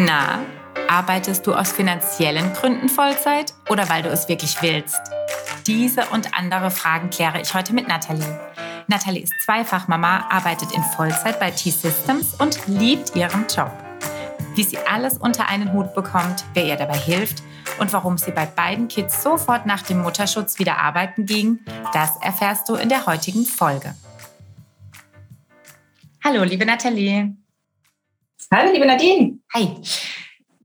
Na, arbeitest du aus finanziellen Gründen Vollzeit oder weil du es wirklich willst? Diese und andere Fragen kläre ich heute mit Nathalie. Nathalie ist Zweifachmama, arbeitet in Vollzeit bei T-Systems und liebt ihren Job. Wie sie alles unter einen Hut bekommt, wer ihr dabei hilft und warum sie bei beiden Kids sofort nach dem Mutterschutz wieder arbeiten ging, das erfährst du in der heutigen Folge. Hallo, liebe Nathalie. Hallo, liebe Nadine. Hi.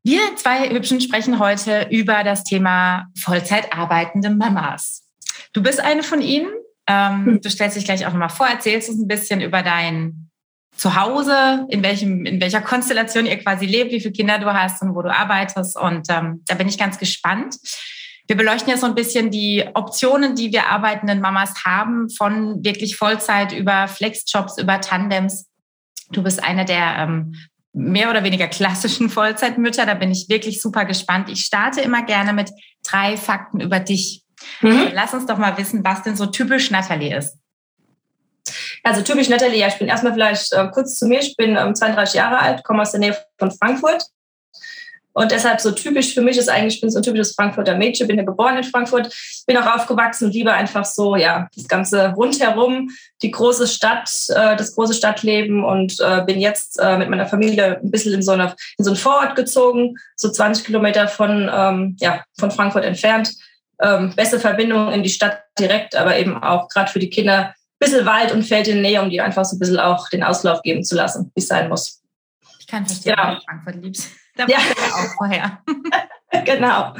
Wir zwei Hübschen sprechen heute über das Thema Vollzeit arbeitende Mamas. Du bist eine von ihnen. Ähm, hm. du stellst dich gleich auch nochmal vor, erzählst uns ein bisschen über dein Zuhause, in, welchem, in welcher Konstellation ihr quasi lebt, wie viele Kinder du hast und wo du arbeitest. Und ähm, da bin ich ganz gespannt. Wir beleuchten ja so ein bisschen die Optionen, die wir arbeitenden Mamas haben, von wirklich Vollzeit über Flexjobs, über Tandems. Du bist eine der ähm, mehr oder weniger klassischen Vollzeitmütter. Da bin ich wirklich super gespannt. Ich starte immer gerne mit drei Fakten über dich. Mhm. Lass uns doch mal wissen, was denn so typisch Natalie ist. Also typisch Natalie, ja, ich bin erstmal vielleicht äh, kurz zu mir. Ich bin ähm, 32 Jahre alt, komme aus der Nähe von Frankfurt, und deshalb so typisch für mich ist eigentlich, ich bin so ein typisches Frankfurter Mädchen, bin ja geboren in Frankfurt, bin auch aufgewachsen und liebe einfach so, ja, das ganze rundherum, die große Stadt, äh, das große Stadtleben und äh, bin jetzt äh, mit meiner Familie ein bisschen in so, eine, in so einen Vorort gezogen, so 20 Kilometer von, ähm, ja, von Frankfurt entfernt. Ähm, beste Verbindung in die Stadt direkt, aber eben auch gerade für die Kinder ein bisschen Wald und Feld in Nähe, um die einfach so ein bisschen auch den Auslauf geben zu lassen, wie es sein muss. Ich kann verstehen, ja. du Frankfurt liebst. Da ja. war ja auch vorher. genau.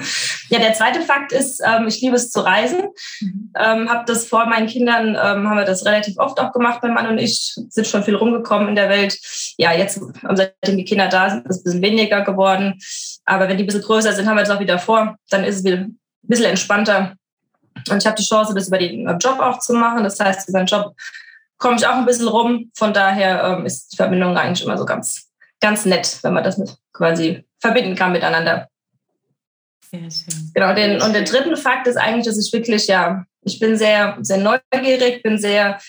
Ja, der zweite Fakt ist, ähm, ich liebe es zu reisen. Mhm. Ähm, habe das vor meinen Kindern, ähm, haben wir das relativ oft auch gemacht, mein Mann und ich, sind schon viel rumgekommen in der Welt. Ja, jetzt, seitdem die Kinder da sind, ist es ein bisschen weniger geworden. Aber wenn die ein bisschen größer sind, haben wir das auch wieder vor, dann ist es wieder ein bisschen entspannter. Und ich habe die Chance, das über den Job auch zu machen. Das heißt, über den Job komme ich auch ein bisschen rum. Von daher ähm, ist die Verbindung eigentlich immer so ganz ganz nett, wenn man das mit quasi verbinden kann miteinander. Sehr schön. Genau, den, und der dritte Fakt ist eigentlich, dass ich wirklich, ja, ich bin sehr, sehr neugierig, bin sehr,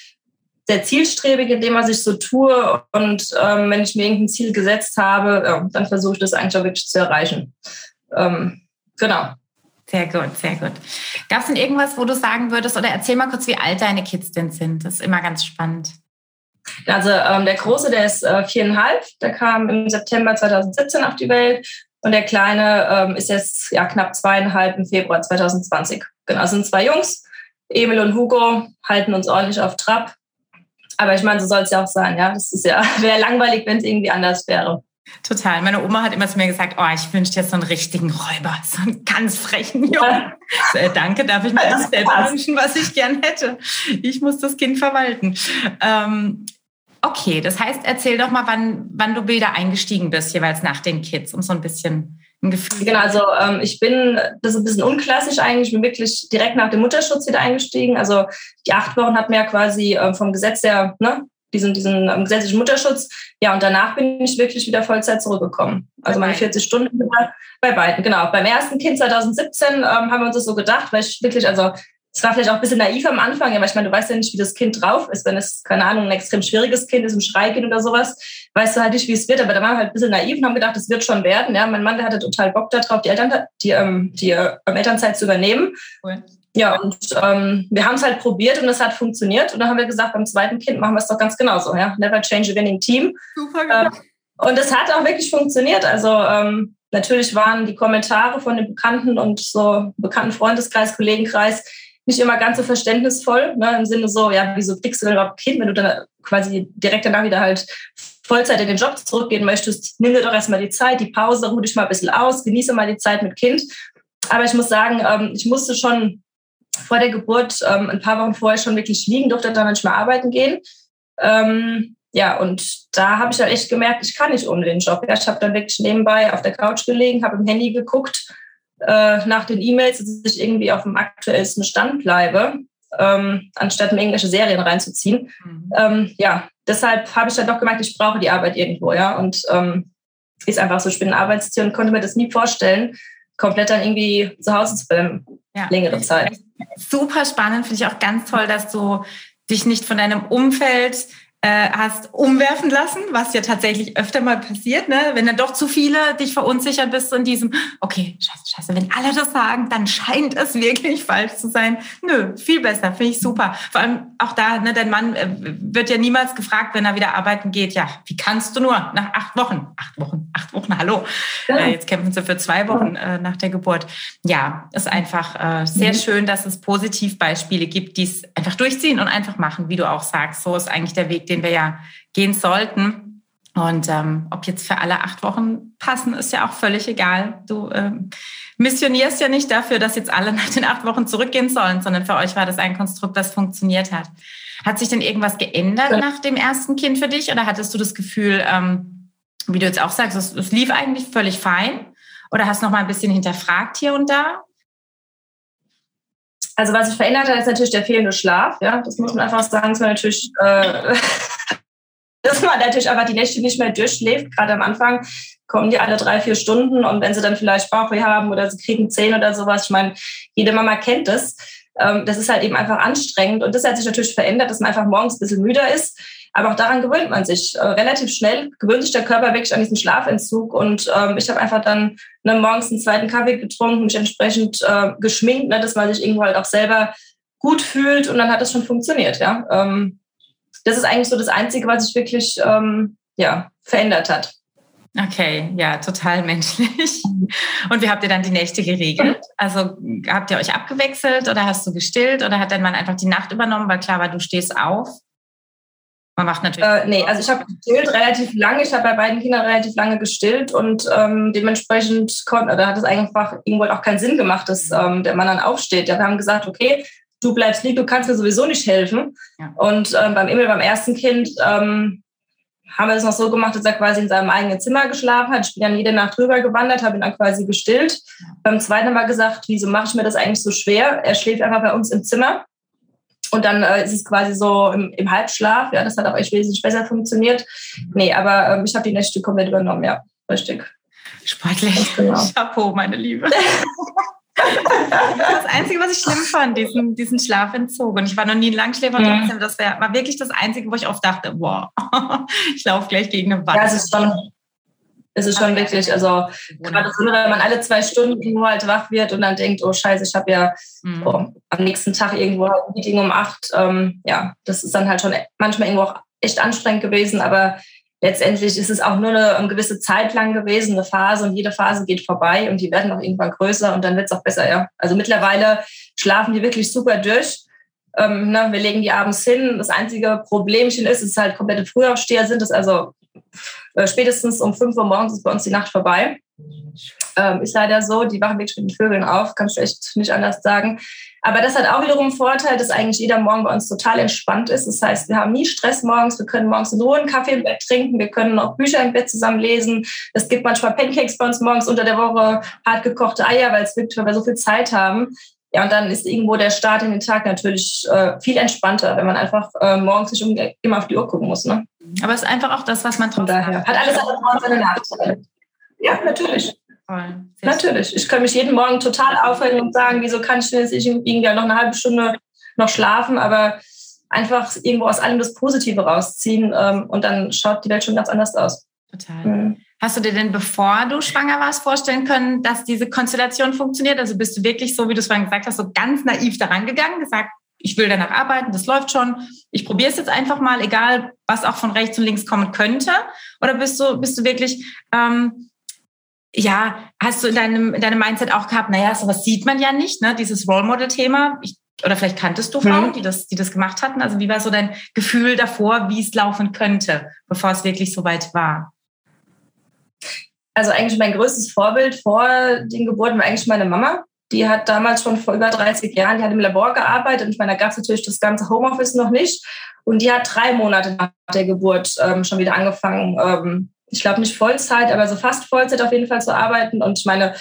sehr zielstrebig in dem, was ich so tue. Und ähm, wenn ich mir irgendein Ziel gesetzt habe, ja, dann versuche ich das eigentlich auch wirklich zu erreichen. Ähm, genau. Sehr gut, sehr gut. Gab es denn irgendwas, wo du sagen würdest, oder erzähl mal kurz, wie alt deine Kids denn sind? Das ist immer ganz spannend. Also ähm, der Große, der ist äh, viereinhalb, der kam im September 2017 auf die Welt und der Kleine ähm, ist jetzt ja, knapp zweieinhalb im Februar 2020. Genau, das sind zwei Jungs. Emil und Hugo halten uns ordentlich auf Trab. Aber ich meine, so soll es ja auch sein, ja. Das ist ja, wäre langweilig, wenn es irgendwie anders wäre. Total. Meine Oma hat immer zu mir gesagt, oh, ich wünsche dir so einen richtigen Räuber, so einen ganz frechen Jungen. So, äh, danke, darf ich mir das selbst wünschen, was ich gern hätte. Ich muss das Kind verwalten. Ähm, Okay, das heißt, erzähl doch mal, wann, wann du wieder eingestiegen bist, jeweils nach den Kids, um so ein bisschen ein Gefühl. Genau, also ähm, ich bin, das ist ein bisschen unklassisch eigentlich, ich bin wirklich direkt nach dem Mutterschutz wieder eingestiegen. Also die acht Wochen hat mir ja quasi ähm, vom Gesetz her, ne, diesen, diesen ähm, gesetzlichen Mutterschutz. Ja, und danach bin ich wirklich wieder Vollzeit zurückgekommen. Also meine 40 Stunden bei beiden. Genau. Beim ersten Kind 2017 ähm, haben wir uns das so gedacht, weil ich wirklich, also es war vielleicht auch ein bisschen naiv am Anfang, ja, weil ich meine, du weißt ja nicht, wie das Kind drauf ist. Wenn es, keine Ahnung, ein extrem schwieriges Kind ist, ein Schreikind oder sowas, weißt du halt nicht, wie es wird. Aber da waren wir halt ein bisschen naiv und haben gedacht, es wird schon werden. Ja, mein Mann, der hatte total Bock darauf, die, Eltern, die, ähm, die äh, Elternzeit zu übernehmen. Cool. Ja, und ähm, wir haben es halt probiert und es hat funktioniert. Und dann haben wir gesagt, beim zweiten Kind machen wir es doch ganz genauso. Ja? Never change a winning team. Super, genau. Äh, und es hat auch wirklich funktioniert. Also ähm, natürlich waren die Kommentare von den Bekannten und so bekannten Freundeskreis, Kollegenkreis nicht immer ganz so verständnisvoll, ne, im Sinne so, ja, wieso kriegst du denn überhaupt Kind, wenn du dann quasi direkt danach wieder halt Vollzeit in den Job zurückgehen möchtest, nimm dir doch erstmal die Zeit, die Pause, ruh dich mal ein bisschen aus, genieße mal die Zeit mit Kind. Aber ich muss sagen, ähm, ich musste schon vor der Geburt, ähm, ein paar Wochen vorher schon wirklich liegen, durfte dann manchmal arbeiten gehen. Ähm, ja, und da habe ich ja echt gemerkt, ich kann nicht ohne den Job. Ja, ich habe dann wirklich nebenbei auf der Couch gelegen, habe im Handy geguckt, äh, nach den E-Mails, dass ich irgendwie auf dem aktuellsten Stand bleibe, ähm, anstatt mir irgendwelche Serien reinzuziehen. Mhm. Ähm, ja, deshalb habe ich dann doch gemerkt, ich brauche die Arbeit irgendwo, ja. Und ähm, ist einfach so, ich bin ein Arbeitstier und konnte mir das nie vorstellen, komplett dann irgendwie zu Hause zu bleiben, ja. längere Zeit. Super spannend, finde ich auch ganz toll, dass du dich nicht von deinem Umfeld äh, hast umwerfen lassen, was ja tatsächlich öfter mal passiert, ne? wenn dann doch zu viele dich verunsichern bist in diesem, okay, scheiße, scheiße, wenn alle das sagen, dann scheint es wirklich falsch zu sein. Nö, viel besser, finde ich super. Vor allem auch da, ne, dein Mann äh, wird ja niemals gefragt, wenn er wieder arbeiten geht, ja, wie kannst du nur nach acht Wochen, acht Wochen, acht Wochen, hallo, äh, jetzt kämpfen sie für zwei Wochen äh, nach der Geburt. Ja, ist einfach äh, sehr mhm. schön, dass es Positivbeispiele gibt, die es einfach durchziehen und einfach machen, wie du auch sagst. So ist eigentlich der Weg, den wir ja gehen sollten. Und ähm, ob jetzt für alle acht Wochen passen, ist ja auch völlig egal. Du ähm, missionierst ja nicht dafür, dass jetzt alle nach den acht Wochen zurückgehen sollen, sondern für euch war das ein Konstrukt, das funktioniert hat. Hat sich denn irgendwas geändert nach dem ersten Kind für dich? Oder hattest du das Gefühl, ähm, wie du jetzt auch sagst, es, es lief eigentlich völlig fein? Oder hast noch mal ein bisschen hinterfragt hier und da? Also was sich verändert hat, ist natürlich der fehlende Schlaf. Ja, das muss man einfach sagen. Das war natürlich, äh, dass man natürlich einfach die Nächte nicht mehr durchschläft. Gerade am Anfang kommen die alle drei, vier Stunden und wenn sie dann vielleicht Bauchweh haben oder sie kriegen zehn oder sowas, ich meine, jede Mama kennt das. Ähm, das ist halt eben einfach anstrengend und das hat sich natürlich verändert, dass man einfach morgens ein bisschen müder ist. Aber auch daran gewöhnt man sich. Äh, relativ schnell gewöhnt sich der Körper wirklich an diesen Schlafentzug. Und ähm, ich habe einfach dann ne, morgens einen zweiten Kaffee getrunken, mich entsprechend äh, geschminkt, ne, dass man sich irgendwo halt auch selber gut fühlt. Und dann hat es schon funktioniert. Ja, ähm, Das ist eigentlich so das Einzige, was sich wirklich ähm, ja, verändert hat. Okay, ja, total menschlich. Und wie habt ihr dann die Nächte geregelt? Also habt ihr euch abgewechselt oder hast du gestillt oder hat dein Mann einfach die Nacht übernommen, weil klar war, du stehst auf? Man macht natürlich. Äh, nee, also ich habe gestillt relativ lange. Ich habe bei beiden Kindern relativ lange gestillt und ähm, dementsprechend konnte, da hat es einfach irgendwo auch keinen Sinn gemacht, dass ähm, der Mann dann aufsteht. Ja, wir haben gesagt, okay, du bleibst lieb, du kannst mir sowieso nicht helfen. Ja. Und ähm, beim Emil, beim ersten Kind, ähm, haben wir es noch so gemacht, dass er quasi in seinem eigenen Zimmer geschlafen hat. Ich bin dann jede Nacht drüber gewandert, habe ihn dann quasi gestillt. Ja. Beim zweiten haben wir gesagt, wieso mache ich mir das eigentlich so schwer? Er schläft einfach bei uns im Zimmer. Und dann äh, ist es quasi so im, im, Halbschlaf. Ja, das hat auch echt wesentlich besser funktioniert. Nee, aber ähm, ich habe die Nächte komplett übernommen, ja, richtig. Sportlich. Genau. Chapeau, meine Liebe. das Einzige, was ich schlimm fand, diesen, diesen Schlafentzug. Und ich war noch nie ein Langschläfer, mhm. trotzdem, das wär, war wirklich das Einzige, wo ich oft dachte, wow, ich laufe gleich gegen eine Wand. Ja, es ist schon, es ist schon wirklich, also gerade so, wenn man alle zwei Stunden halt wach wird und dann denkt, oh Scheiße, ich habe ja oh, am nächsten Tag irgendwo ein Meeting um acht. Ähm, ja, das ist dann halt schon manchmal irgendwo auch echt anstrengend gewesen, aber letztendlich ist es auch nur eine, eine, gewisse Zeit lang gewesen, eine Phase und jede Phase geht vorbei und die werden auch irgendwann größer und dann wird es auch besser, ja. Also mittlerweile schlafen die wirklich super durch. Ähm, ne, wir legen die abends hin. Das einzige Problemchen ist, dass es halt komplette Frühaufsteher sind. Das also äh, spätestens um 5 Uhr morgens ist bei uns die Nacht vorbei. Ähm, ist leider so, die wachen wirklich mit den Vögeln auf, kannst du echt nicht anders sagen. Aber das hat auch wiederum einen Vorteil, dass eigentlich jeder Morgen bei uns total entspannt ist. Das heißt, wir haben nie Stress morgens, wir können morgens in Ruhe einen Kaffee im Bett trinken, wir können auch Bücher im Bett zusammen lesen. Es gibt manchmal Pancakes bei uns morgens unter der Woche, hart gekochte Eier, weil es wirklich, weil wir so viel Zeit haben. Ja, und dann ist irgendwo der Start in den Tag natürlich äh, viel entspannter, wenn man einfach äh, morgens nicht um, immer auf die Uhr gucken muss. Ne? Aber es ist einfach auch das, was man trotzdem daher hat. alles und seine Nachteile. Ja, natürlich. Natürlich. Ich kann mich jeden Morgen total aufregen und sagen, wieso kann ich jetzt irgendwie noch eine halbe Stunde noch schlafen, aber einfach irgendwo aus allem das Positive rausziehen ähm, und dann schaut die Welt schon ganz anders aus. Total. Mhm. Hast du dir denn, bevor du schwanger warst, vorstellen können, dass diese Konstellation funktioniert? Also bist du wirklich so, wie du es vorhin gesagt hast, so ganz naiv daran gegangen, gesagt, ich will danach arbeiten, das läuft schon, ich probiere es jetzt einfach mal, egal was auch von rechts und links kommen könnte? Oder bist du, bist du wirklich, ähm, ja, hast du in deinem, in deinem Mindset auch gehabt, naja, sowas sieht man ja nicht, ne? dieses Role Model-Thema. Oder vielleicht kanntest du Frauen, mhm. die, das, die das gemacht hatten. Also wie war so dein Gefühl davor, wie es laufen könnte, bevor es wirklich so weit war? Also eigentlich mein größtes Vorbild vor den Geburten war eigentlich meine Mama. Die hat damals schon vor über 30 Jahren, die hat im Labor gearbeitet. Und ich meine, da gab es natürlich das ganze Homeoffice noch nicht. Und die hat drei Monate nach der Geburt ähm, schon wieder angefangen, ähm, ich glaube nicht Vollzeit, aber so fast Vollzeit auf jeden Fall zu arbeiten. Und ich meine,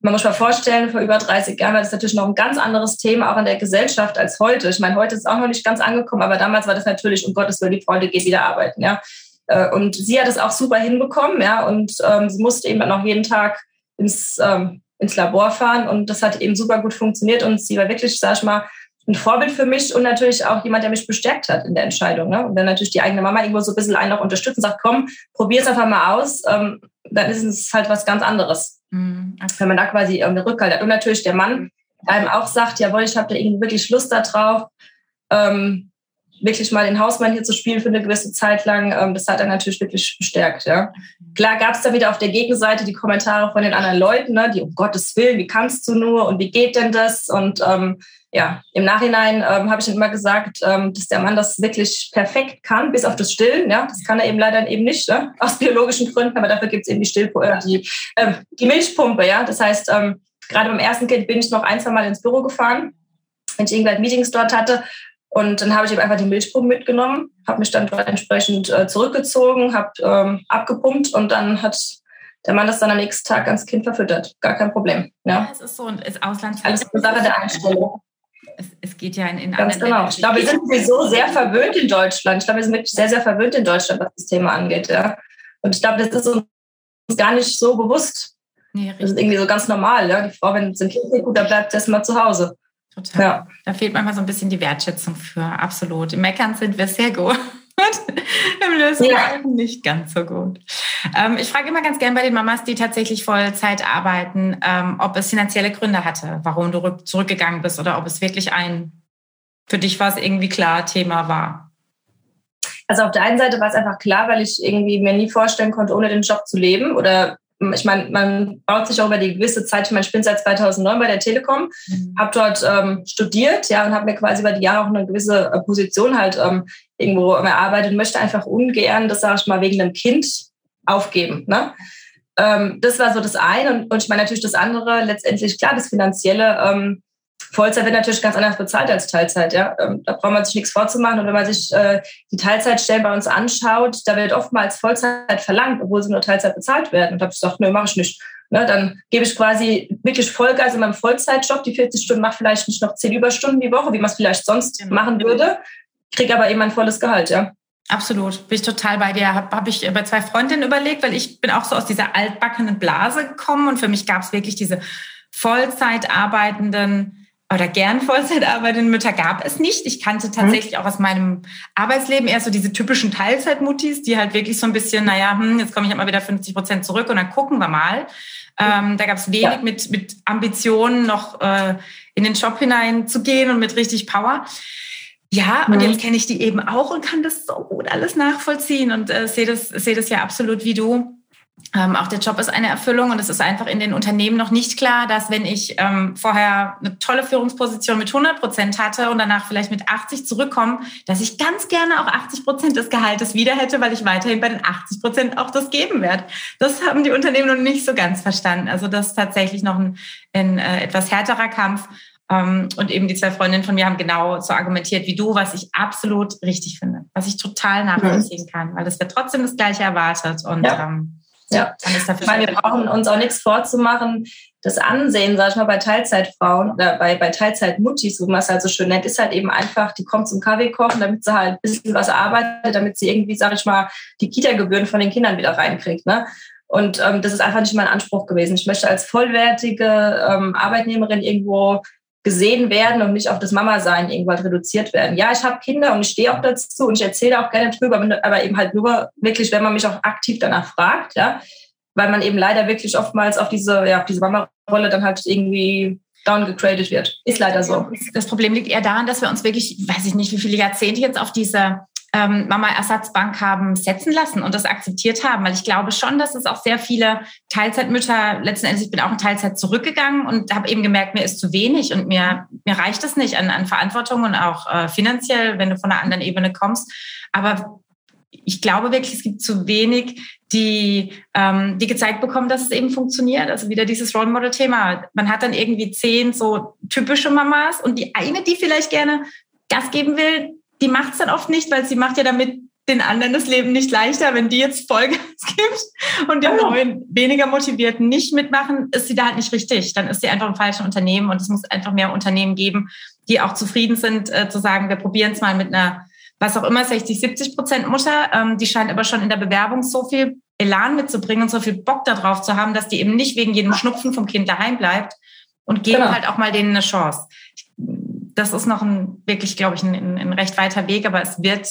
man muss mal vorstellen, vor über 30 Jahren war das natürlich noch ein ganz anderes Thema, auch in der Gesellschaft als heute. Ich meine, heute ist es auch noch nicht ganz angekommen, aber damals war das natürlich, um Gottes Willen, die Freunde geht wieder arbeiten. Ja. Äh, und sie hat es auch super hinbekommen, ja, und ähm, sie musste eben dann auch jeden Tag ins, ähm, ins Labor fahren und das hat eben super gut funktioniert und sie war wirklich, sag ich mal, ein Vorbild für mich und natürlich auch jemand, der mich bestärkt hat in der Entscheidung. Ne? Und dann natürlich die eigene Mama irgendwo so ein bisschen einen noch unterstützt und sagt, komm, probier es einfach mal aus, ähm, dann ist es halt was ganz anderes. Mhm. Wenn man da quasi einen Rückhalt hat. Und natürlich der Mann, der einem auch sagt, jawohl, ich habe da irgendwie wirklich Lust darauf, ähm, wirklich mal den Hausmann hier zu spielen für eine gewisse Zeit lang, ähm, das hat er natürlich wirklich bestärkt. Ja. Klar gab es da wieder auf der Gegenseite die Kommentare von den anderen Leuten, ne, die um Gottes Willen, wie kannst du nur und wie geht denn das? Und ähm, ja, im Nachhinein ähm, habe ich ihm immer gesagt, ähm, dass der Mann das wirklich perfekt kann, bis auf das Stillen. Ja, das kann er eben leider eben nicht, ne? aus biologischen Gründen, aber dafür gibt es eben die, Still äh, die, äh, die Milchpumpe. Ja, das heißt, ähm, gerade beim ersten Kind bin ich noch ein, zwei Mal ins Büro gefahren, wenn ich irgendwelche Meetings dort hatte. Und dann habe ich eben einfach die Milchpumpe mitgenommen, habe mich dann dort entsprechend äh, zurückgezogen, habe ähm, abgepumpt und dann hat der Mann das dann am nächsten Tag ans Kind verfüttert. Gar kein Problem. Ja, ja es ist so und ist Ausland. Alles eine Sache der Einstellung es, es geht ja in, in Ganz genau. Ich glaube, wir sind sowieso sehr verwöhnt in Deutschland. Ich glaube, wir sind wirklich sehr, sehr verwöhnt in Deutschland, was das Thema angeht. Ja. Und ich glaube, das ist uns gar nicht so bewusst. Nee, das ist irgendwie so ganz normal. Ja. Die Frau, wenn es dem Kind gut, dann bleibt erst mal zu Hause. Total. Ja. Da fehlt manchmal so ein bisschen die Wertschätzung für. Absolut. Im Meckern sind wir sehr gut. Im Lösen ja. nicht ganz so gut. Ähm, ich frage immer ganz gern bei den Mamas, die tatsächlich Vollzeit arbeiten, ähm, ob es finanzielle Gründe hatte, warum du zurückgegangen bist oder ob es wirklich ein, für dich war es irgendwie klar, Thema war. Also auf der einen Seite war es einfach klar, weil ich irgendwie mir nie vorstellen konnte, ohne den Job zu leben oder ich meine, man baut sich auch über die gewisse Zeit, ich meine, ich bin seit 2009 bei der Telekom, mhm. habe dort ähm, studiert, ja, und habe mir quasi über die Jahre auch eine gewisse äh, Position halt ähm, irgendwo erarbeitet, möchte einfach ungern, das sage ich mal, wegen einem Kind aufgeben. Ne? Ähm, das war so das eine. Und, und ich meine natürlich das andere, letztendlich klar, das Finanzielle. Ähm, Vollzeit wird natürlich ganz anders bezahlt als Teilzeit. Ja? Ähm, da braucht man sich nichts vorzumachen. Und wenn man sich äh, die Teilzeitstellen bei uns anschaut, da wird oftmals Vollzeit verlangt, obwohl sie nur Teilzeit bezahlt werden. Und da habe ich gesagt, nö, mache ich nicht. Ne, dann gebe ich quasi wirklich Vollgas in meinem Vollzeitjob. Die 40 Stunden mache vielleicht nicht noch 10 Überstunden die Woche, wie man es vielleicht sonst genau. machen würde kriege aber eben ein volles Gehalt, ja. Absolut, bin ich total bei dir. Habe hab ich bei zwei Freundinnen überlegt, weil ich bin auch so aus dieser altbackenen Blase gekommen und für mich gab es wirklich diese Vollzeit arbeitenden oder gern Vollzeit arbeitenden Mütter gab es nicht. Ich kannte mhm. tatsächlich auch aus meinem Arbeitsleben eher so diese typischen Teilzeitmuttis, die halt wirklich so ein bisschen, naja, hm, jetzt komme ich halt mal wieder 50 Prozent zurück und dann gucken wir mal. Ähm, da gab es wenig ja. mit, mit Ambitionen, noch äh, in den Job hineinzugehen und mit richtig Power. Ja, und mhm. jetzt kenne ich die eben auch und kann das so gut alles nachvollziehen und äh, sehe das, sehe das ja absolut wie du. Ähm, auch der Job ist eine Erfüllung und es ist einfach in den Unternehmen noch nicht klar, dass wenn ich ähm, vorher eine tolle Führungsposition mit 100 Prozent hatte und danach vielleicht mit 80 zurückkomme, dass ich ganz gerne auch 80 Prozent des Gehaltes wieder hätte, weil ich weiterhin bei den 80 Prozent auch das geben werde. Das haben die Unternehmen noch nicht so ganz verstanden. Also das ist tatsächlich noch ein, ein äh, etwas härterer Kampf. Ähm, und eben die zwei Freundinnen von mir haben genau so argumentiert wie du, was ich absolut richtig finde, was ich total nachvollziehen kann, weil es wird trotzdem das Gleiche erwartet. Und ja. Ähm, ja. Dann ist dafür meine, wir brauchen uns auch nichts vorzumachen. Das Ansehen, sag ich mal, bei Teilzeitfrauen oder bei, bei Teilzeitmuttis, wo man es halt so schön nennt, ist halt eben einfach, die kommt zum Kaffee kochen, damit sie halt ein bisschen was arbeitet, damit sie irgendwie, sag ich mal, die Kita-Gebühren von den Kindern wieder reinkriegt. Ne? Und ähm, das ist einfach nicht mein Anspruch gewesen. Ich möchte als vollwertige ähm, Arbeitnehmerin irgendwo gesehen werden und nicht auf das Mama-Sein irgendwann reduziert werden. Ja, ich habe Kinder und ich stehe auch dazu und ich erzähle auch gerne drüber, aber eben halt nur wirklich, wenn man mich auch aktiv danach fragt, ja, weil man eben leider wirklich oftmals auf diese, ja, auf diese Mama-Rolle dann halt irgendwie downgegradet wird. Ist leider so. Das Problem liegt eher daran, dass wir uns wirklich, weiß ich nicht, wie viele Jahrzehnte jetzt auf diese ähm, Mama-Ersatzbank haben setzen lassen und das akzeptiert haben, weil ich glaube schon, dass es auch sehr viele Teilzeitmütter, letzten Endes, ich bin auch in Teilzeit zurückgegangen und habe eben gemerkt, mir ist zu wenig und mir, mir reicht es nicht an, an Verantwortung und auch äh, finanziell, wenn du von einer anderen Ebene kommst. Aber ich glaube wirklich, es gibt zu wenig, die, ähm, die gezeigt bekommen, dass es eben funktioniert. Also wieder dieses Role Model Thema. Man hat dann irgendwie zehn so typische Mamas und die eine, die vielleicht gerne Gas geben will, die macht es dann oft nicht, weil sie macht ja damit den anderen das Leben nicht leichter. Wenn die jetzt Vollgas gibt und den neuen, weniger motivierten nicht mitmachen, ist sie da halt nicht richtig. Dann ist sie einfach im falschen Unternehmen und es muss einfach mehr Unternehmen geben, die auch zufrieden sind, äh, zu sagen, wir probieren es mal mit einer, was auch immer, 60, 70 Prozent Mutter. Ähm, die scheint aber schon in der Bewerbung so viel Elan mitzubringen und so viel Bock darauf zu haben, dass die eben nicht wegen jedem Schnupfen vom Kind daheim bleibt und geben genau. halt auch mal denen eine Chance das ist noch ein wirklich, glaube ich, ein, ein, recht weiter Weg, aber es wird,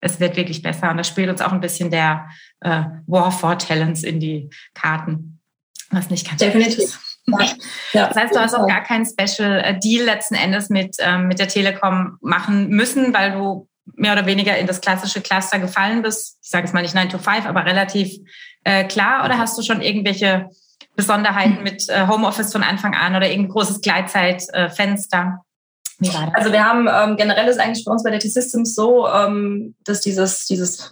es wird wirklich besser. Und das spielt uns auch ein bisschen der äh, War for Talents in die Karten, was nicht ganz Definitiv. Ja. Das heißt, du hast auch gar keinen Special äh, Deal letzten Endes mit, ähm, mit der Telekom machen müssen, weil du mehr oder weniger in das klassische Cluster gefallen bist. Ich sage es mal nicht 9 to 5, aber relativ äh, klar. Oder hast du schon irgendwelche Besonderheiten mit äh, Homeoffice von Anfang an oder irgendein großes Gleitzeitfenster? Also wir haben ähm, generell ist eigentlich bei uns bei der T-Systems so, ähm, dass dieses, dieses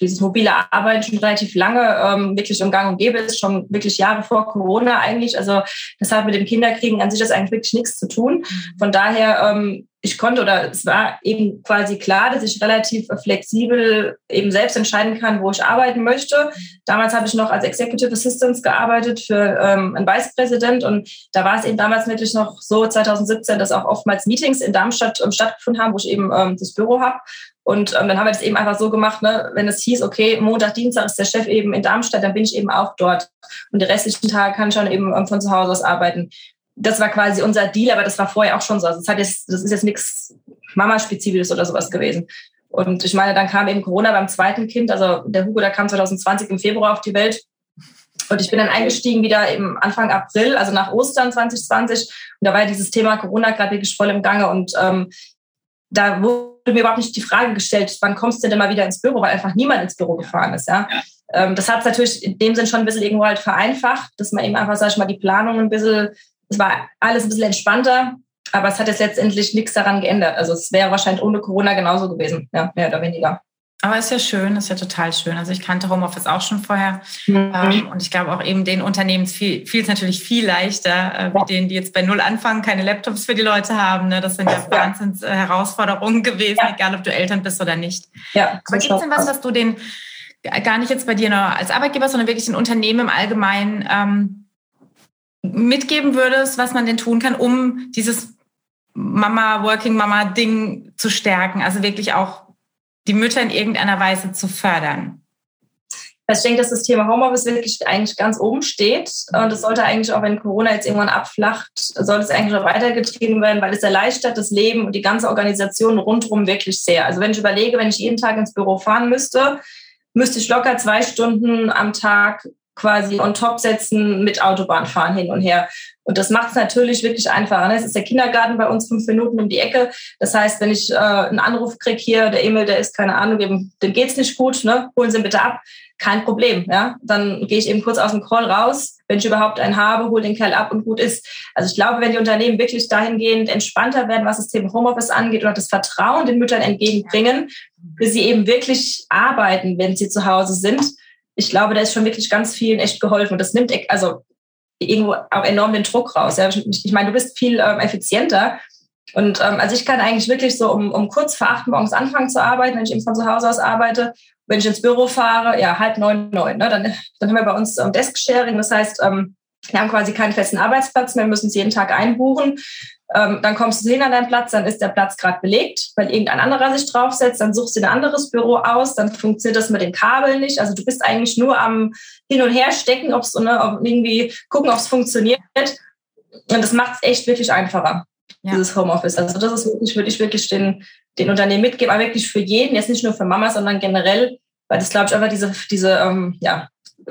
dieses mobile Arbeiten schon relativ lange ähm, wirklich im Gang und gäbe ist, schon wirklich Jahre vor Corona eigentlich. Also das hat mit dem Kinderkriegen an sich das eigentlich wirklich nichts zu tun. Mhm. Von daher ähm, ich konnte oder es war eben quasi klar, dass ich relativ flexibel eben selbst entscheiden kann, wo ich arbeiten möchte. Damals habe ich noch als Executive Assistant gearbeitet für ähm, einen Vice President und da war es eben damals wirklich noch so 2017, dass auch oftmals Meetings in Darmstadt ähm, stattgefunden haben, wo ich eben ähm, das Büro habe. Und ähm, dann haben wir das eben einfach so gemacht, ne, wenn es hieß, okay, Montag, Dienstag ist der Chef eben in Darmstadt, dann bin ich eben auch dort. Und die restlichen Tage kann ich schon eben ähm, von zu Hause aus arbeiten das war quasi unser Deal, aber das war vorher auch schon so. Also das, hat jetzt, das ist jetzt nichts Mama-spezifisches oder sowas gewesen. Und ich meine, dann kam eben Corona beim zweiten Kind. Also der Hugo, der kam 2020 im Februar auf die Welt. Und ich bin dann eingestiegen wieder im Anfang April, also nach Ostern 2020. Und da war ja dieses Thema Corona gerade wirklich voll im Gange. Und ähm, da wurde mir überhaupt nicht die Frage gestellt, wann kommst du denn mal wieder ins Büro, weil einfach niemand ins Büro gefahren ist. Ja. Ähm, das hat es natürlich in dem Sinn schon ein bisschen irgendwo halt vereinfacht, dass man eben einfach, sag ich mal, die Planung ein bisschen es war alles ein bisschen entspannter, aber es hat jetzt letztendlich nichts daran geändert. Also es wäre wahrscheinlich ohne Corona genauso gewesen, ja, mehr oder weniger. Aber ist ja schön, ist ja total schön. Also ich kannte Homeoffice auch schon vorher. Mhm. Ähm, und ich glaube auch eben den Unternehmen fiel es natürlich viel leichter, äh, wie denen, die jetzt bei Null anfangen, keine Laptops für die Leute haben. Ne? Das sind ja. Wahnsinns äh, Herausforderungen gewesen, ja. egal ob du Eltern bist oder nicht. Ja, Aber gibt es denn was, was du den, gar nicht jetzt bei dir nur als Arbeitgeber, sondern wirklich den Unternehmen im Allgemeinen ähm, mitgeben würdest, was man denn tun kann, um dieses Mama, Working Mama Ding zu stärken? Also wirklich auch die Mütter in irgendeiner Weise zu fördern? Also ich denke, dass das Thema Homeoffice wirklich eigentlich ganz oben steht. Und es sollte eigentlich auch, wenn Corona jetzt irgendwann abflacht, sollte es eigentlich auch weitergetrieben werden, weil es erleichtert das Leben und die ganze Organisation rundherum wirklich sehr. Also wenn ich überlege, wenn ich jeden Tag ins Büro fahren müsste, müsste ich locker zwei Stunden am Tag quasi on top setzen mit Autobahnfahren hin und her. Und das macht es natürlich wirklich einfacher. Ne? Es ist der Kindergarten bei uns fünf Minuten um die Ecke. Das heißt, wenn ich äh, einen Anruf kriege hier, der Emil, der ist keine Ahnung, dem, dem geht's nicht gut, ne? holen Sie ihn bitte ab. Kein Problem. Ja? Dann gehe ich eben kurz aus dem Call raus, wenn ich überhaupt einen habe, hole den Kerl ab und gut ist. Also ich glaube, wenn die Unternehmen wirklich dahingehend entspannter werden, was das Thema Homeoffice angeht und das Vertrauen den Müttern entgegenbringen, bis sie eben wirklich arbeiten, wenn sie zu Hause sind, ich glaube, da ist schon wirklich ganz vielen echt geholfen. Und das nimmt also irgendwo auch enorm den Druck raus. Ja. Ich meine, du bist viel ähm, effizienter. Und ähm, also ich kann eigentlich wirklich so um, um kurz vor acht morgens anfangen zu arbeiten, wenn ich eben von zu Hause aus arbeite. Wenn ich ins Büro fahre, ja, halb neun, neun. Ne? Dann, dann haben wir bei uns ähm, Desk-Sharing. Das heißt, ähm, wir haben quasi keinen festen Arbeitsplatz mehr, müssen es jeden Tag einbuchen. Ähm, dann kommst du hin an deinen Platz, dann ist der Platz gerade belegt, weil irgendein anderer sich draufsetzt, dann suchst du ein anderes Büro aus, dann funktioniert das mit den Kabeln nicht. Also du bist eigentlich nur am Hin und Her stecken, ob's, ne, ob irgendwie gucken, ob es funktioniert. Und das macht es echt wirklich einfacher, ja. dieses Homeoffice. Also das ist wirklich, würde ich wirklich den, den Unternehmen mitgeben, aber wirklich für jeden, jetzt nicht nur für Mama, sondern generell, weil das, glaube ich, einfach diese, diese ähm, ja,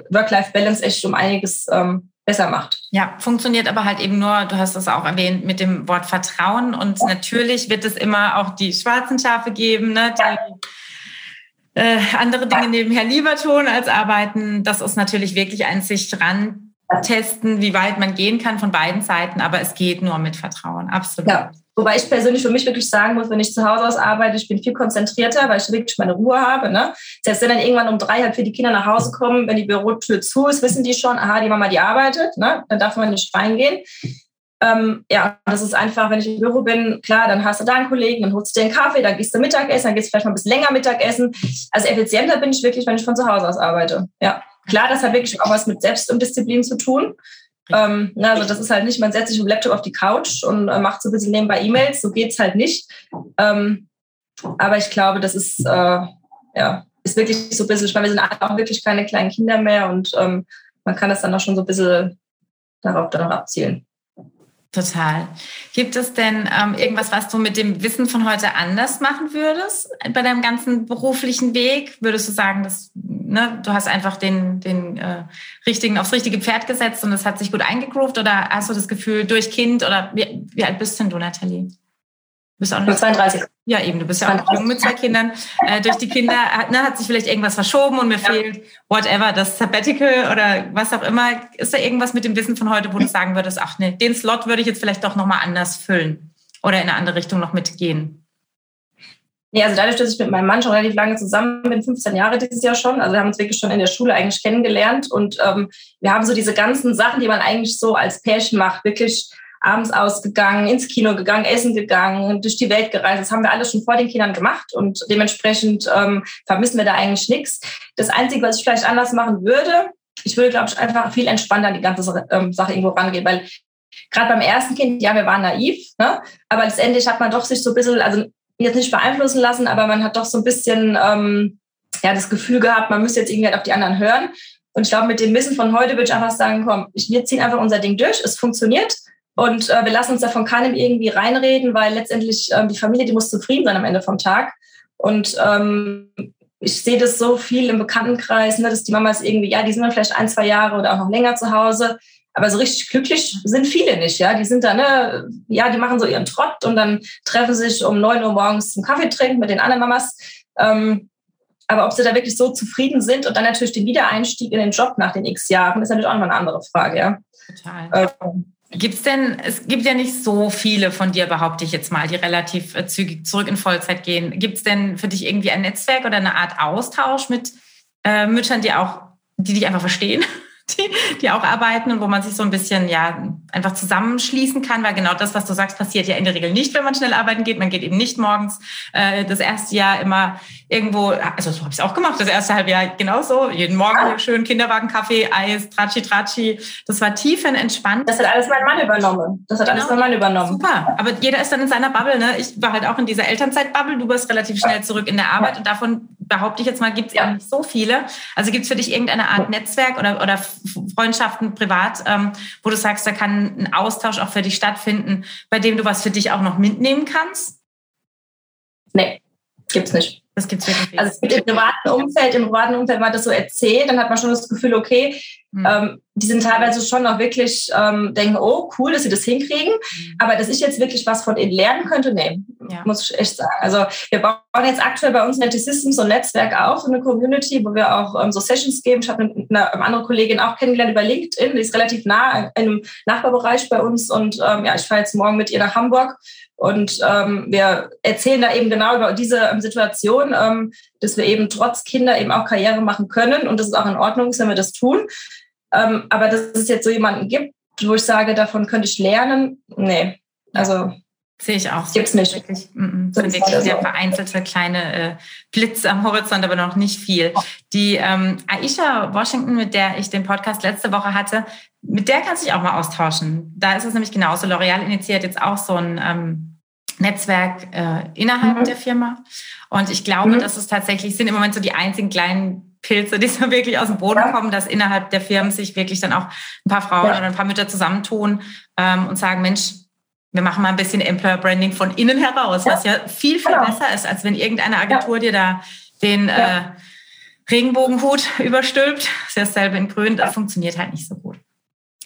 Work-Life-Balance echt um einiges ähm, besser macht. Ja, funktioniert aber halt eben nur, du hast es auch erwähnt, mit dem Wort Vertrauen. Und ja. natürlich wird es immer auch die schwarzen Schafe geben, ne, die äh, andere Dinge nebenher lieber tun als arbeiten. Das ist natürlich wirklich ein sich dran testen, wie weit man gehen kann von beiden Seiten, aber es geht nur mit Vertrauen, absolut. Ja. Wobei ich persönlich für mich wirklich sagen muss, wenn ich zu Hause aus arbeite, ich bin viel konzentrierter, weil ich wirklich meine Ruhe habe. Ne? Selbst wenn dann irgendwann um drei, halb vier die Kinder nach Hause kommen, wenn die Bürotür zu ist, wissen die schon, aha, die Mama, die arbeitet, ne? dann darf man nicht reingehen. Ähm, ja, das ist einfach, wenn ich im Büro bin, klar, dann hast du da einen Kollegen, dann holst du dir einen Kaffee, dann gehst du Mittagessen, dann gehst du vielleicht mal ein bisschen länger Mittagessen. Also effizienter bin ich wirklich, wenn ich von zu Hause aus arbeite. Ja, klar, das hat wirklich auch was mit Selbstdisziplin zu tun. Ähm, also das ist halt nicht, man setzt sich im Laptop auf die Couch und äh, macht so ein bisschen nebenbei E-Mails, so geht's halt nicht. Ähm, aber ich glaube, das ist, äh, ja, ist wirklich so ein bisschen, weil wir sind auch wirklich keine kleinen Kinder mehr und ähm, man kann das dann auch schon so ein bisschen darauf, darauf abzielen. Total. Gibt es denn ähm, irgendwas, was du mit dem Wissen von heute anders machen würdest bei deinem ganzen beruflichen Weg? Würdest du sagen, dass ne, du hast einfach den, den äh, richtigen aufs richtige Pferd gesetzt und es hat sich gut eingegroovt? Oder hast du das Gefühl durch Kind oder wie, wie alt bist denn du, Nathalie? Du bist auch noch 32. Ja, eben, du bist ja auch noch jung mit zwei Kindern. Äh, durch die Kinder hat, ne, hat sich vielleicht irgendwas verschoben und mir ja. fehlt whatever, das Sabbatical oder was auch immer. Ist da irgendwas mit dem Wissen von heute, wo du sagen würdest, ach ne, den Slot würde ich jetzt vielleicht doch nochmal anders füllen oder in eine andere Richtung noch mitgehen? Nee, also dadurch, dass ich mit meinem Mann schon relativ lange zusammen bin, 15 Jahre dieses Jahr schon, also wir haben uns wirklich schon in der Schule eigentlich kennengelernt und ähm, wir haben so diese ganzen Sachen, die man eigentlich so als Pärchen macht, wirklich abends ausgegangen, ins Kino gegangen, essen gegangen, durch die Welt gereist. Das haben wir alles schon vor den Kindern gemacht und dementsprechend ähm, vermissen wir da eigentlich nichts. Das Einzige, was ich vielleicht anders machen würde, ich würde, glaube ich, einfach viel entspannter an die ganze ähm, Sache irgendwo rangehen, weil gerade beim ersten Kind, ja, wir waren naiv, ne? aber letztendlich hat man doch sich so ein bisschen, also jetzt nicht beeinflussen lassen, aber man hat doch so ein bisschen ähm, ja, das Gefühl gehabt, man müsste jetzt irgendwie halt auf die anderen hören. Und ich glaube, mit dem Wissen von heute würde ich einfach sagen, komm, wir ziehen einfach unser Ding durch, es funktioniert. Und äh, wir lassen uns davon keinem irgendwie reinreden, weil letztendlich ähm, die Familie, die muss zufrieden sein am Ende vom Tag. Und ähm, ich sehe das so viel im Bekanntenkreis, ne, dass die Mamas irgendwie, ja, die sind dann vielleicht ein, zwei Jahre oder auch noch länger zu Hause. Aber so richtig glücklich sind viele nicht, ja. Die sind da, ne, ja, die machen so ihren Trott und dann treffen sich um neun Uhr morgens zum Kaffee trinken mit den anderen Mamas. Ähm, aber ob sie da wirklich so zufrieden sind und dann natürlich den Wiedereinstieg in den Job nach den x Jahren, ist natürlich auch noch eine andere Frage, ja. Total. Ähm, Gibt's denn, es gibt ja nicht so viele von dir, behaupte ich jetzt mal, die relativ äh, zügig zurück in Vollzeit gehen. Gibt's denn für dich irgendwie ein Netzwerk oder eine Art Austausch mit äh, Müttern, die auch, die dich einfach verstehen? die, die auch arbeiten und wo man sich so ein bisschen ja einfach zusammenschließen kann, weil genau das, was du sagst, passiert ja in der Regel nicht, wenn man schnell arbeiten geht. Man geht eben nicht morgens äh, das erste Jahr immer irgendwo, also so habe ich es auch gemacht, das erste Halbjahr genauso, jeden Morgen schön Kinderwagen, Kaffee, Eis, Tratschi, Tratschi. Das war tiefenentspannt. Das hat alles mein Mann übernommen. Das hat genau. alles mein Mann übernommen. Super, aber jeder ist dann in seiner Bubble. Ne? Ich war halt auch in dieser Elternzeit-Bubble, du bist relativ schnell zurück in der Arbeit und davon behaupte ich jetzt mal, gibt es ja. nicht so viele. Also gibt es für dich irgendeine Art Netzwerk oder, oder Freundschaften privat, ähm, wo du sagst, da kann ein Austausch auch für dich stattfinden, bei dem du was für dich auch noch mitnehmen kannst? Nee, gibt's nicht. Das gibt's wirklich. Also es gibt im privaten Umfeld, im privaten Umfeld, wenn man das so erzählt, dann hat man schon das Gefühl, okay, mhm. ähm, die sind teilweise schon noch wirklich ähm, denken, oh cool, dass sie das hinkriegen, mhm. aber dass ich jetzt wirklich was von ihnen lernen könnte, nee, ja. muss ich echt sagen. Also wir bauen jetzt aktuell bei uns in Netty Systems so ein Netzwerk auf, so eine Community, wo wir auch ähm, so Sessions geben. Ich habe eine, eine, andere Kollegin auch kennengelernt über LinkedIn, die ist relativ nah in einem Nachbarbereich bei uns und ähm, ja, ich fahre jetzt morgen mit ihr nach Hamburg und ähm, wir erzählen da eben genau über diese ähm, Situation, ähm, dass wir eben trotz Kinder eben auch Karriere machen können und dass es auch in Ordnung ist, wenn wir das tun. Ähm, aber dass es jetzt so jemanden gibt, wo ich sage, davon könnte ich lernen, nee. Also Sehe ich auch. Gibt's nicht. Wirklich, mm, sind wirklich sehr vereinzelte kleine äh, Blitze am Horizont, aber noch nicht viel. Die ähm, Aisha Washington, mit der ich den Podcast letzte Woche hatte, mit der kannst du dich auch mal austauschen. Da ist es nämlich genauso. L'Oreal initiiert jetzt auch so ein ähm, Netzwerk äh, innerhalb mhm. der Firma. Und ich glaube, mhm. dass es tatsächlich sind im Moment so die einzigen kleinen Pilze, die so wirklich aus dem Boden ja. kommen, dass innerhalb der Firmen sich wirklich dann auch ein paar Frauen ja. oder ein paar Mütter zusammentun ähm, und sagen, Mensch, wir machen mal ein bisschen Employer Branding von innen heraus, ja. was ja viel, viel genau. besser ist, als wenn irgendeine Agentur ja. dir da den ja. äh, Regenbogenhut überstülpt. Das ist ja dasselbe in Grün, das funktioniert halt nicht so gut.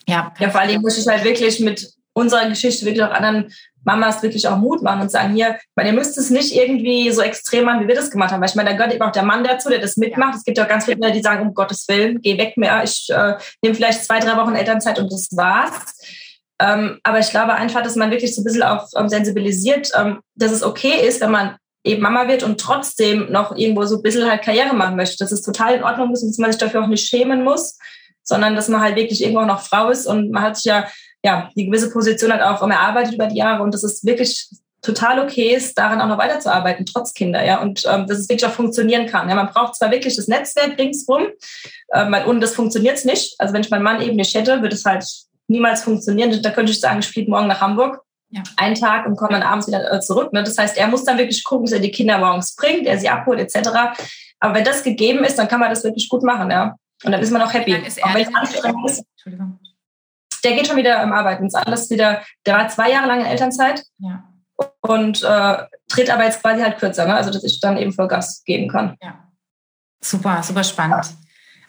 Ja, ja vor allen Dingen muss ich halt wirklich mit unserer Geschichte wirklich auch anderen Mamas wirklich auch Mut machen und sagen, hier, weil ihr müsst es nicht irgendwie so extrem machen, wie wir das gemacht haben. Weil ich meine, da gehört eben auch der Mann dazu, der das mitmacht. Ja. Es gibt ja auch ganz viele, die sagen, um Gottes Willen, geh weg mehr. Ich äh, nehme vielleicht zwei, drei Wochen Elternzeit und das war's. Ähm, aber ich glaube einfach, dass man wirklich so ein bisschen auch ähm, sensibilisiert, ähm, dass es okay ist, wenn man eben Mama wird und trotzdem noch irgendwo so ein bisschen halt Karriere machen möchte. Dass es total in Ordnung ist und dass man sich dafür auch nicht schämen muss, sondern dass man halt wirklich irgendwo auch noch Frau ist und man hat sich ja, ja die gewisse Position halt auch erarbeitet über die Jahre und dass es wirklich total okay ist, daran auch noch weiterzuarbeiten, trotz Kinder, ja, und ähm, dass es wirklich auch funktionieren kann. Ja, man braucht zwar wirklich das Netzwerk ringsrum, äh, weil ohne das funktioniert es nicht. Also wenn ich meinen Mann eben nicht hätte, würde es halt niemals funktionieren. Da könnte ich sagen, ich fliege morgen nach Hamburg, ja. einen Tag und komme dann abends wieder äh, zurück. Ne? Das heißt, er muss dann wirklich gucken, dass er die Kinder morgens bringt, er sie abholt etc. Aber wenn das gegeben ist, dann kann man das wirklich gut machen, ja. Und dann ist man auch happy. Auch wenn es anstrengend ist. der geht schon wieder im Arbeiten. Ist alles wieder, der war zwei Jahre lang in Elternzeit ja. und äh, tritt aber jetzt quasi halt kürzer, ne? also dass ich dann eben Vollgas geben kann. Ja. Super, super spannend.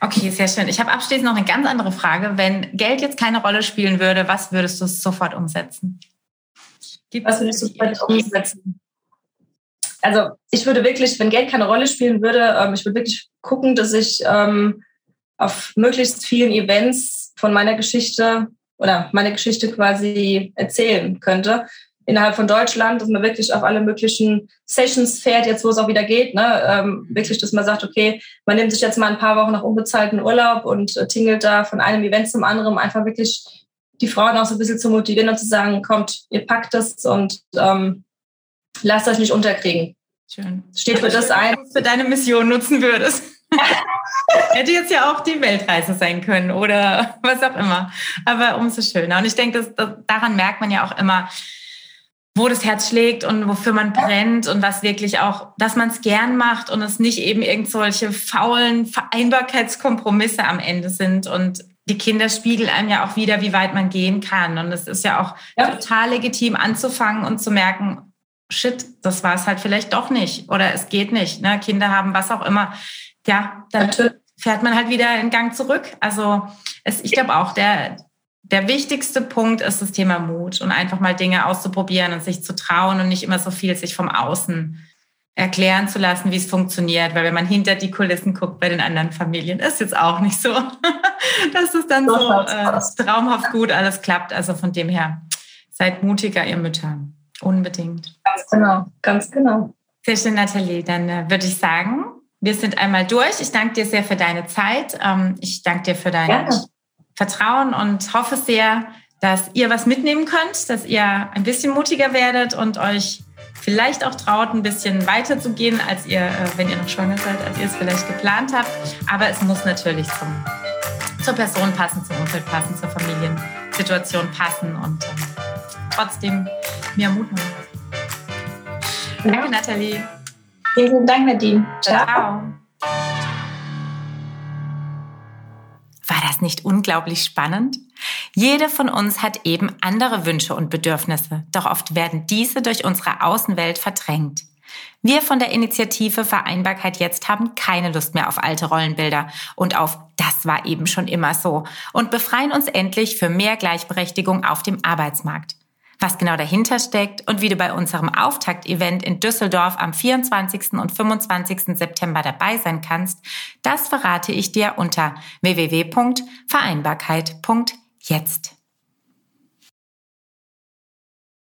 Okay, sehr schön. Ich habe abschließend noch eine ganz andere Frage. Wenn Geld jetzt keine Rolle spielen würde, was würdest du sofort umsetzen? Gibt was würdest du sofort umsetzen? Also ich würde wirklich, wenn Geld keine Rolle spielen würde, ähm, ich würde wirklich gucken, dass ich ähm, auf möglichst vielen Events von meiner Geschichte oder meine Geschichte quasi erzählen könnte innerhalb von Deutschland, dass man wirklich auf alle möglichen Sessions fährt, jetzt wo es auch wieder geht, ne? Ähm, wirklich, dass man sagt, okay, man nimmt sich jetzt mal ein paar Wochen nach unbezahlten Urlaub und äh, tingelt da von einem Event zum anderen, einfach wirklich die Frauen auch so ein bisschen zu motivieren und zu sagen, kommt, ihr packt das und ähm, lasst euch nicht unterkriegen. Schön. Steht für das ein. Für deine Mission nutzen würdest. Hätte jetzt ja auch die Weltreise sein können oder was auch immer. Aber umso schöner. Und ich denke, das, das, daran merkt man ja auch immer, wo das Herz schlägt und wofür man brennt und was wirklich auch, dass man es gern macht und es nicht eben irgendwelche faulen Vereinbarkeitskompromisse am Ende sind. Und die Kinder spiegeln einem ja auch wieder, wie weit man gehen kann. Und es ist ja auch ja. total legitim anzufangen und zu merken, shit, das war es halt vielleicht doch nicht oder es geht nicht. Ne? Kinder haben was auch immer. Ja, dann fährt man halt wieder in Gang zurück. Also es, ich glaube auch, der, der wichtigste Punkt ist das Thema Mut und einfach mal Dinge auszuprobieren und sich zu trauen und nicht immer so viel sich vom Außen erklären zu lassen, wie es funktioniert. Weil wenn man hinter die Kulissen guckt bei den anderen Familien, ist jetzt auch nicht so, dass es dann so äh, traumhaft gut alles klappt. Also von dem her, seid mutiger, ihr Mütter. Unbedingt. Ganz genau, ganz genau. Sehr schön, Nathalie. Dann äh, würde ich sagen, wir sind einmal durch. Ich danke dir sehr für deine Zeit. Ähm, ich danke dir für dein Gerne. Vertrauen und hoffe sehr, dass ihr was mitnehmen könnt, dass ihr ein bisschen mutiger werdet und euch vielleicht auch traut, ein bisschen weiter zu gehen, als ihr, äh, wenn ihr noch schwanger seid, als ihr es vielleicht geplant habt. Aber es muss natürlich zum, zur Person passen, zum Umfeld passen, zur Familiensituation passen und äh, trotzdem mehr Mut machen. Danke, Nathalie. Vielen Dank, Nadine. Ciao. Ciao. Nicht unglaublich spannend? Jede von uns hat eben andere Wünsche und Bedürfnisse, doch oft werden diese durch unsere Außenwelt verdrängt. Wir von der Initiative Vereinbarkeit jetzt haben keine Lust mehr auf alte Rollenbilder und auf das war eben schon immer so und befreien uns endlich für mehr Gleichberechtigung auf dem Arbeitsmarkt. Was genau dahinter steckt und wie du bei unserem Auftakt-Event in Düsseldorf am 24. und 25. September dabei sein kannst, das verrate ich dir unter www.vereinbarkeit.jetzt.